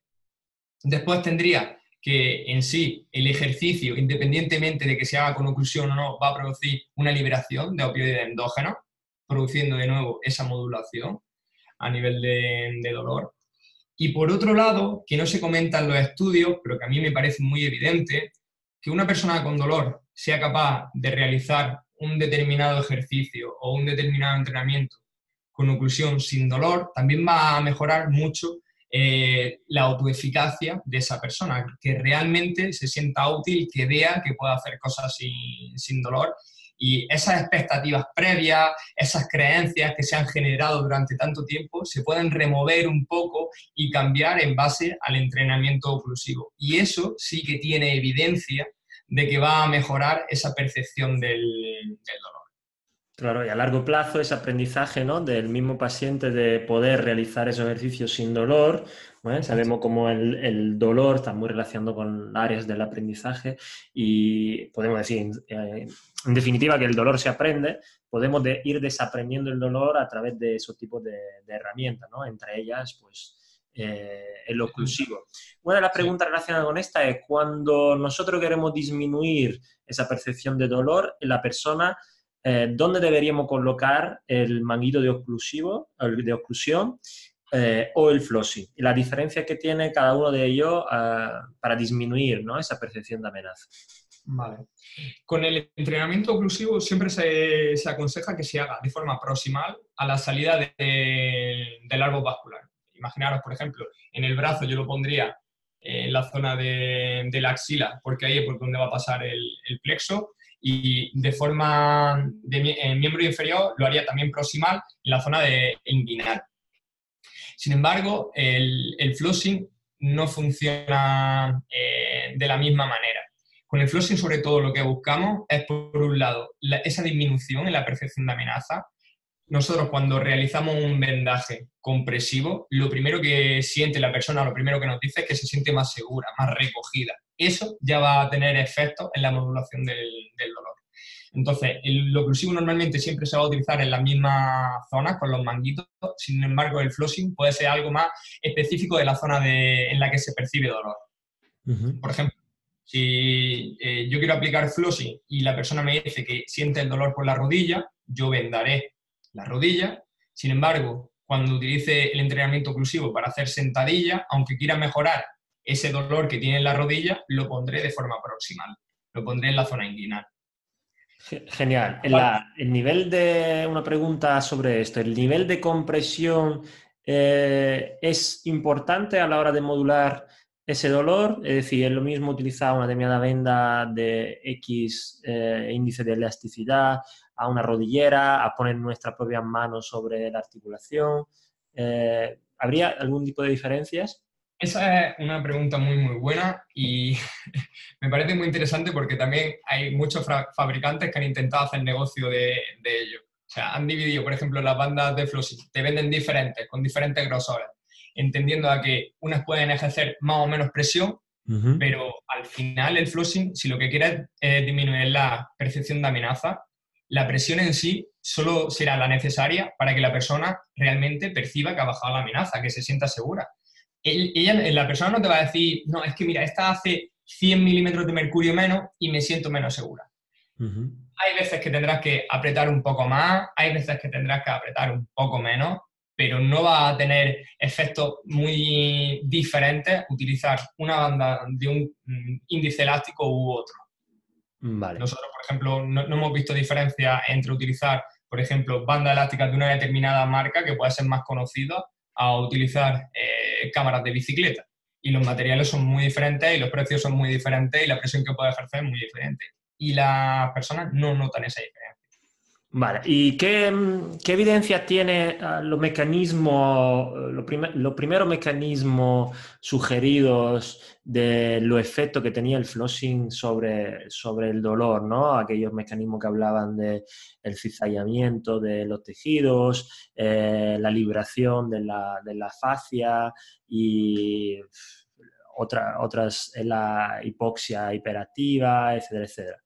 Después tendría que en sí el ejercicio, independientemente de que se haga con oclusión o no, va a producir una liberación de opioides endógenos, produciendo de nuevo esa modulación a nivel de, dolor. Y por otro lado, que no se comenta en los estudios, pero que a mí me parece muy evidente, que una persona con dolor sea capaz de realizar un determinado ejercicio o un determinado entrenamiento con oclusión sin dolor, también va a mejorar mucho eh, la autoeficacia de esa persona, que realmente se sienta útil, que vea que puede hacer cosas sin, dolor. Y esas expectativas previas, esas creencias que se han generado durante tanto tiempo, se pueden remover un poco y cambiar en base al entrenamiento oclusivo. Y eso sí que tiene evidencia de que va a mejorar esa percepción del dolor. Claro, y a largo plazo ese aprendizaje ¿no? del mismo paciente de poder realizar esos ejercicios sin dolor, sabemos cómo el, dolor está muy relacionado con áreas del aprendizaje y podemos decir, eh, en definitiva, que el dolor se aprende, podemos ir desaprendiendo el dolor a través de esos tipos de, herramientas, ¿no? entre ellas, pues, eh, el oclusivo. Una de las preguntas relacionadas con esta es cuando nosotros queremos disminuir esa percepción de dolor en la persona, eh, dónde deberíamos colocar el manguito de oclusivo, de oclusión eh, o el flossing y la diferencia que tiene cada uno de ellos ah, para disminuir esa percepción de amenaza. Vale. Con el entrenamiento oclusivo siempre se, aconseja que se haga de forma proximal a la salida del árbol vascular. Imaginaros, por ejemplo, en el brazo yo lo pondría en la zona de, la axila, porque ahí es por donde va a pasar el, el plexo, y de forma de miembro inferior lo haría también proximal en la zona de inguinal. Sin embargo, el, el flossing no funciona eh, de la misma manera. Con el flossing, sobre todo, lo que buscamos es, por un lado, esa disminución en la percepción de amenaza. Nosotros, cuando realizamos un vendaje compresivo, lo primero que siente la persona, lo primero que nos dice es que se siente más segura, más recogida eso ya va a tener efectos en la modulación del, dolor. Entonces, el, oclusivo normalmente siempre se va a utilizar en las mismas zonas con los manguitos, sin embargo, el flossing puede ser algo más específico de la zona en la que se percibe dolor. Por ejemplo, si eh, yo quiero aplicar flossing y la persona me dice que siente el dolor por la rodilla, yo vendaré la rodilla. Sin embargo, cuando utilice el entrenamiento oclusivo para hacer sentadilla, aunque quiera mejorar ese dolor que tiene en la rodilla lo pondré de forma proximal, lo pondré en la zona inguinal. Genial. el nivel de, una pregunta sobre esto, ¿el nivel de compresión eh, es importante a la hora de modular ese dolor? Es decir, es lo mismo utilizar una determinada venda de X eh, índice de elasticidad a una rodillera, a poner nuestra propia mano sobre la articulación. Eh, ¿Habría algún tipo de diferencias? Esa es una pregunta muy, muy buena y <laughs> me parece muy interesante porque también hay muchos fabricantes que han intentado hacer negocio de, ello. O sea, han dividido, por ejemplo, las bandas de flossing, te venden diferentes, con diferentes grosores, entendiendo a que unas pueden ejercer más o menos presión, pero al final el flossing, si lo que quieres es disminuir la percepción de amenaza, la presión en sí solo será la necesaria para que la persona realmente perciba que ha bajado la amenaza, que se sienta segura ella, la persona no te va a decir, no, es que mira, esta hace 100 milímetros de mercurio menos y me siento menos segura. Hay veces que tendrás que apretar un poco más, hay veces que tendrás que apretar un poco menos, pero no va a tener efectos muy diferentes utilizar una banda de un mm, índice elástico u otro. Nosotros, por ejemplo, no, no, hemos visto diferencia entre utilizar, por ejemplo, bandas elásticas de una determinada marca que puede ser más conocida a utilizar eh, cámaras de bicicleta. Y los materiales son muy diferentes y los precios son muy diferentes y la presión que puede ejercer es muy diferente. Y las personas no notan esa diferencia. Vale, ¿y qué, evidencia tiene ah, los mecanismos, los, primeros mecanismos sugeridos de los efectos que tenía el flossing sobre, sobre el dolor, ¿no? Aquellos mecanismos que hablaban del el cizallamiento de los tejidos, eh, la liberación de la, de la fascia y otra, otras, la hipoxia hiperactiva, etcétera, etcétera.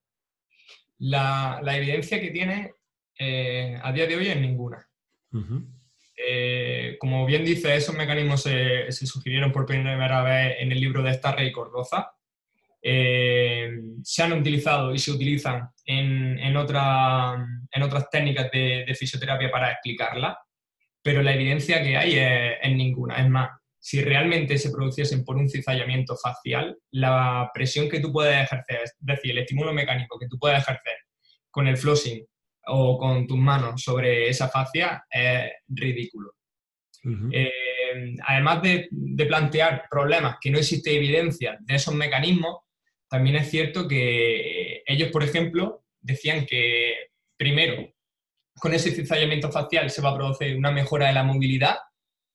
La, la, evidencia que tiene eh, a día de hoy es ninguna. Eh, como bien dice, esos mecanismos se, sugirieron por primera vez en el libro de Starra y Cordoza. Eh, se han utilizado y se utilizan en, en, otras técnicas de, fisioterapia para explicarla, pero la evidencia que hay es, ninguna. Es más, si realmente se produciesen por un cizallamiento facial, la presión que tú puedes ejercer, es decir, el estímulo mecánico que tú puedes ejercer con el flossing o con tus manos sobre esa fascia es ridículo. Eh, además de, plantear problemas que no existe evidencia de esos mecanismos, también es cierto que ellos, por ejemplo, decían que primero, con ese cizallamiento facial se va a producir una mejora de la movilidad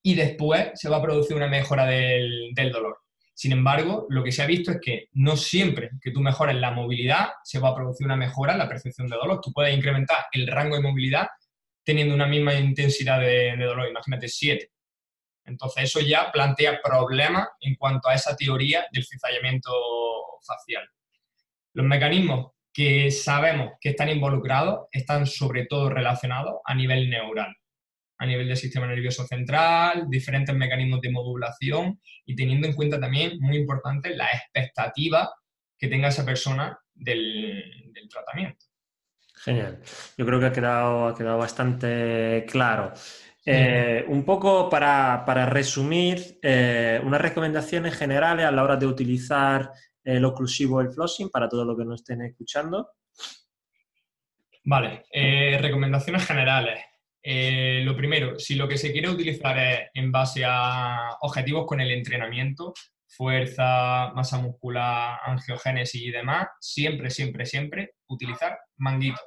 y después se va a producir una mejora del, del dolor. Sin embargo, lo que se ha visto es que no siempre que tú mejores la movilidad se va a producir una mejora en la percepción de dolor. Tú puedes incrementar el rango de movilidad teniendo una misma intensidad de, dolor, imagínate 7. Entonces eso ya plantea problemas en cuanto a esa teoría del cizallamiento facial. Los mecanismos que sabemos que están involucrados están sobre todo relacionados a nivel neural a nivel del sistema nervioso central, diferentes mecanismos de modulación y teniendo en cuenta también, muy importante, la expectativa que tenga esa persona del, tratamiento. Genial. Yo creo que ha quedado, ha quedado bastante claro. Eh, un poco para, resumir, eh, unas recomendaciones generales a la hora de utilizar el oclusivo, el flossing, para todos los que nos estén escuchando. Vale, eh, recomendaciones generales. Eh, lo primero, si lo que se quiere utilizar es en base a objetivos con el entrenamiento, fuerza, masa muscular, angiogénesis y demás, siempre, siempre, siempre utilizar manguitos.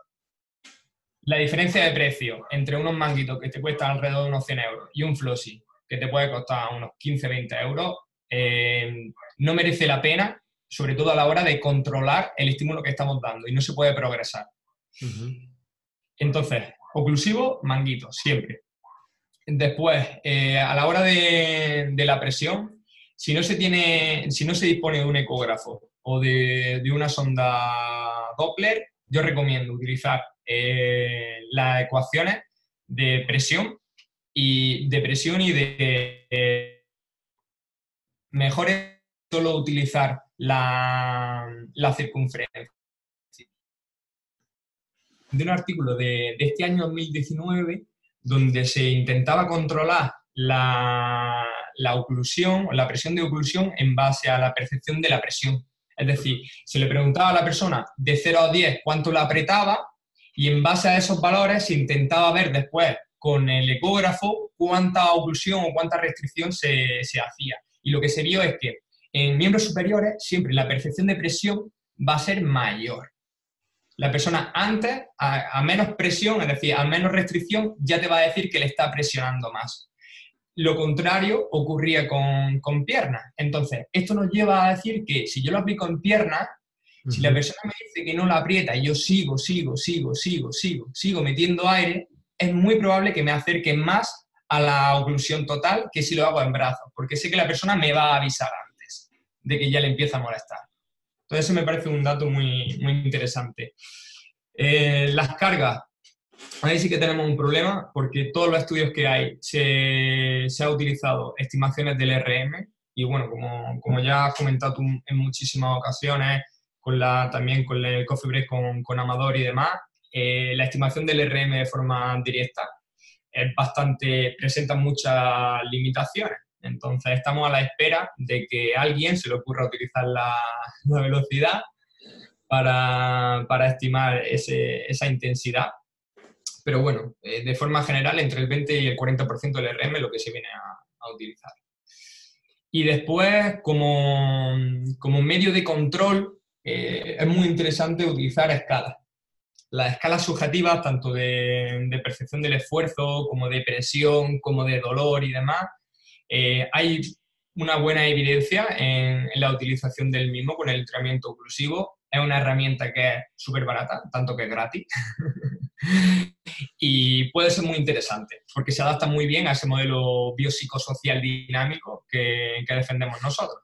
La diferencia de precio entre unos manguitos que te cuestan alrededor de unos 100 euros y un flossy que te puede costar unos 15, 20 euros, eh, no merece la pena, sobre todo a la hora de controlar el estímulo que estamos dando y no se puede progresar. Entonces, Oclusivo, manguito, siempre. Después, eh, a la hora de, la presión, si no se tiene, si no se dispone de un ecógrafo o de, una sonda Doppler, yo recomiendo utilizar eh, las ecuaciones de presión y de presión y de mejor es solo utilizar la circunferencia de un artículo de, este año 2019 donde se intentaba controlar la, la oclusión, la presión de oclusión en base a la percepción de la presión. Es decir, se le preguntaba a la persona de 0 a 10 cuánto la apretaba y en base a esos valores se intentaba ver después con el ecógrafo cuánta oclusión o cuánta restricción se, se hacía. Y lo que se vio es que en miembros superiores siempre la percepción de presión va a ser mayor la persona antes, a, menos presión, es decir, a menos restricción, ya te va a decir que le está presionando más. Lo contrario ocurría con, con piernas. Entonces, esto nos lleva a decir que si yo lo aplico en piernas, si la persona me dice que no la aprieta y yo sigo, sigo, sigo, sigo, sigo, sigo metiendo aire, es muy probable que me acerque más a la oclusión total que si lo hago en brazos, porque sé que la persona me va a avisar antes de que ya le empieza a molestar. Entonces, eso me parece un dato muy, muy interesante. Eh, las cargas. Ahí sí que tenemos un problema porque todos los estudios que hay se, se ha utilizado estimaciones del RM y bueno, como, como ya has comentado en muchísimas ocasiones, con la, también con el Coffee Break con, con Amador y demás, eh, la estimación del RM de forma directa es bastante, presenta muchas limitaciones. Entonces estamos a la espera de que alguien se le ocurra utilizar la, velocidad para, estimar esa intensidad. Pero bueno, eh, de forma general, entre el 20 y el 40% del RM es lo que se viene a, utilizar. Y después, como, medio de control, eh, es muy interesante utilizar escalas. Las escalas subjetivas, tanto de, de percepción del esfuerzo, como de presión, como de dolor y demás, eh, hay una buena evidencia en, la utilización del mismo con el entrenamiento oclusivo. Es una herramienta que es súper barata, tanto que es gratis. <laughs> y puede ser muy interesante, porque se adapta muy bien a ese modelo biopsicosocial dinámico que, defendemos nosotros.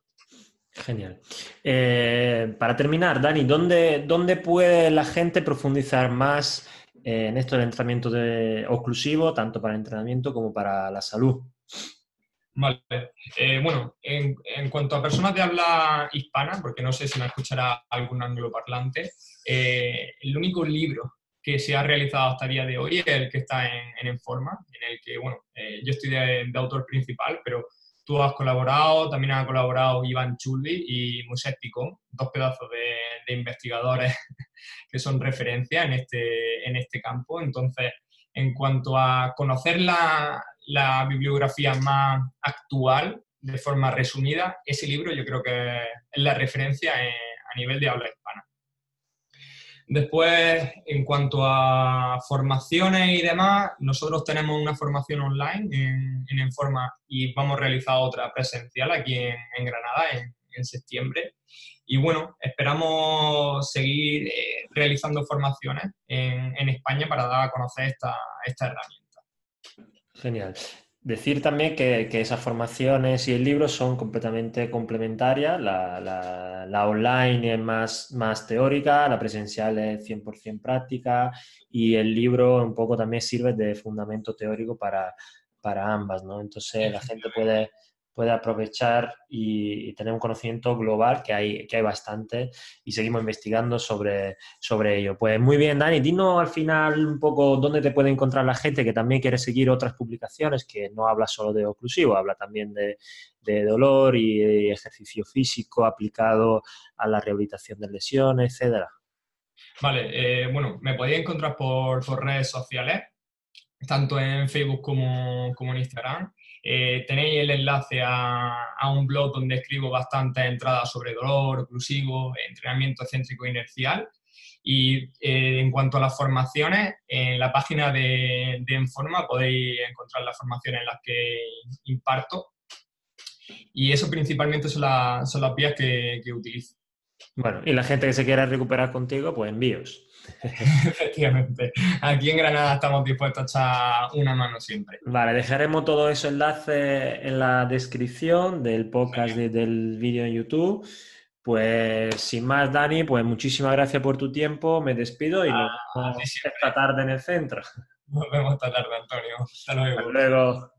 Genial. Eh, para terminar, Dani, ¿dónde, ¿dónde, puede la gente profundizar más en esto del entrenamiento de oclusivo, tanto para el entrenamiento como para la salud? Eh, bueno, en, cuanto a personas de habla hispana, porque no sé si me escuchará algún angloparlante, eh, el único libro que se ha realizado hasta el día de hoy es el que está en, en Informa, en el que, bueno, eh, yo estoy de, autor principal, pero tú has colaborado, también ha colaborado Iván Chuldi y Moisés Picón, dos pedazos de, de, investigadores <laughs> que son referencia en este, en este campo. Entonces, en cuanto a conocer la, la bibliografía más actual, de forma resumida, ese libro yo creo que es la referencia a nivel de habla hispana. Después, en cuanto a formaciones y demás, nosotros tenemos una formación online en, en Informa y vamos a realizar otra presencial aquí en, Granada, en, septiembre. Y bueno, esperamos seguir eh, realizando formaciones en, España para dar a conocer esta, esta herramienta. Genial. Decir también que, esas formaciones y el libro son completamente complementarias. La, online es más, más teórica, la presencial es 100% práctica y el libro un poco también sirve de fundamento teórico para, para ambas, ¿no? Entonces la gente puede puede aprovechar y, tener un conocimiento global, que hay, que hay bastante, y seguimos investigando sobre, sobre ello. Pues muy bien, Dani, dinos al final un poco dónde te puede encontrar la gente que también quiere seguir otras publicaciones, que no habla solo de oclusivo, habla también de, dolor y ejercicio físico aplicado a la rehabilitación de lesiones, etcétera. Vale, eh, bueno, me podéis encontrar por, por, redes sociales, tanto en Facebook como, como en Instagram. Eh, tenéis el enlace a, un blog donde escribo bastantes entradas sobre dolor, oclusivo, entrenamiento céntrico inercial. Y eh, en cuanto a las formaciones, en la página de, de Enforma podéis encontrar las formaciones en las que imparto. Y eso principalmente son, son las vías que, que utilizo. Bueno, y la gente que se quiera recuperar contigo, pues envíos. <laughs> Efectivamente. Aquí en Granada estamos dispuestos a echar una mano siempre. Vale, dejaremos todo eso enlace en la descripción del podcast del vídeo en YouTube. Pues sin más, Dani, pues muchísimas gracias por tu tiempo. Me despido y nos vemos esta tarde en el centro. Nos vemos esta tarde, Antonio. Hasta luego. Hasta luego.